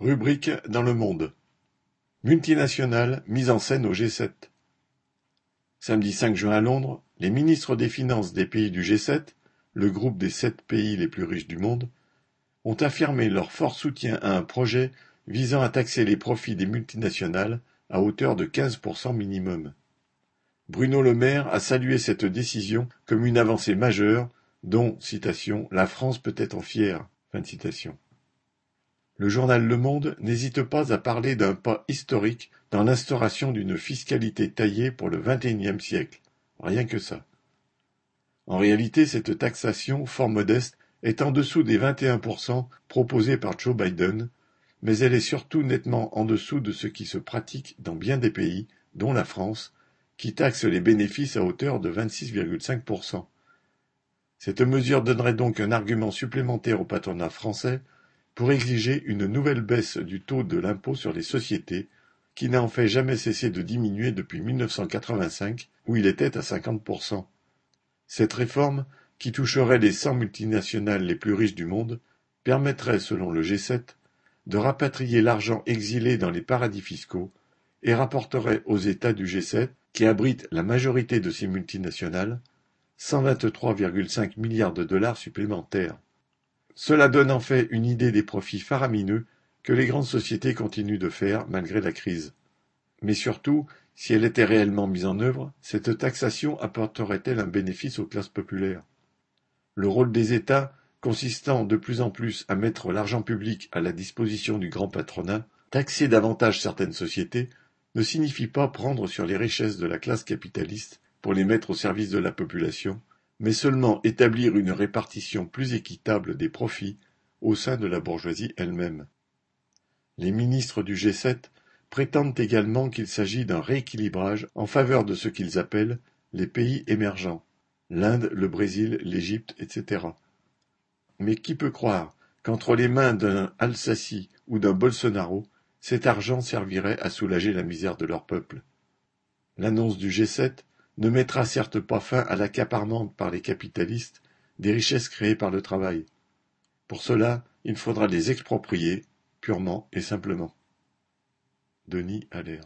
Rubrique dans Le Monde. Multinationales mise en scène au G7. Samedi 5 juin à Londres, les ministres des Finances des pays du G7, le groupe des sept pays les plus riches du monde, ont affirmé leur fort soutien à un projet visant à taxer les profits des multinationales à hauteur de 15% minimum. Bruno Le Maire a salué cette décision comme une avancée majeure dont, citation, la France peut être fière. Fin de citation. Le journal Le Monde n'hésite pas à parler d'un pas historique dans l'instauration d'une fiscalité taillée pour le XXIe siècle. Rien que ça. En réalité, cette taxation, fort modeste, est en dessous des 21% proposés par Joe Biden, mais elle est surtout nettement en dessous de ce qui se pratique dans bien des pays, dont la France, qui taxe les bénéfices à hauteur de 26,5%. Cette mesure donnerait donc un argument supplémentaire au patronat français pour exiger une nouvelle baisse du taux de l'impôt sur les sociétés, qui n'a en fait jamais cessé de diminuer depuis 1985, où il était à 50%. Cette réforme, qui toucherait les 100 multinationales les plus riches du monde, permettrait, selon le G7, de rapatrier l'argent exilé dans les paradis fiscaux et rapporterait aux États du G7, qui abritent la majorité de ces multinationales, 123,5 milliards de dollars supplémentaires. Cela donne en fait une idée des profits faramineux que les grandes sociétés continuent de faire malgré la crise. Mais surtout, si elle était réellement mise en œuvre, cette taxation apporterait-elle un bénéfice aux classes populaires? Le rôle des États, consistant de plus en plus à mettre l'argent public à la disposition du grand patronat, taxer davantage certaines sociétés, ne signifie pas prendre sur les richesses de la classe capitaliste pour les mettre au service de la population, mais seulement établir une répartition plus équitable des profits au sein de la bourgeoisie elle-même. Les ministres du G7 prétendent également qu'il s'agit d'un rééquilibrage en faveur de ce qu'ils appellent les pays émergents, l'Inde, le Brésil, l'Égypte, etc. Mais qui peut croire qu'entre les mains d'un Alsacie ou d'un Bolsonaro, cet argent servirait à soulager la misère de leur peuple? L'annonce du G7 ne mettra certes pas fin à l'accaparement par les capitalistes des richesses créées par le travail. Pour cela, il faudra les exproprier, purement et simplement. Denis Allaire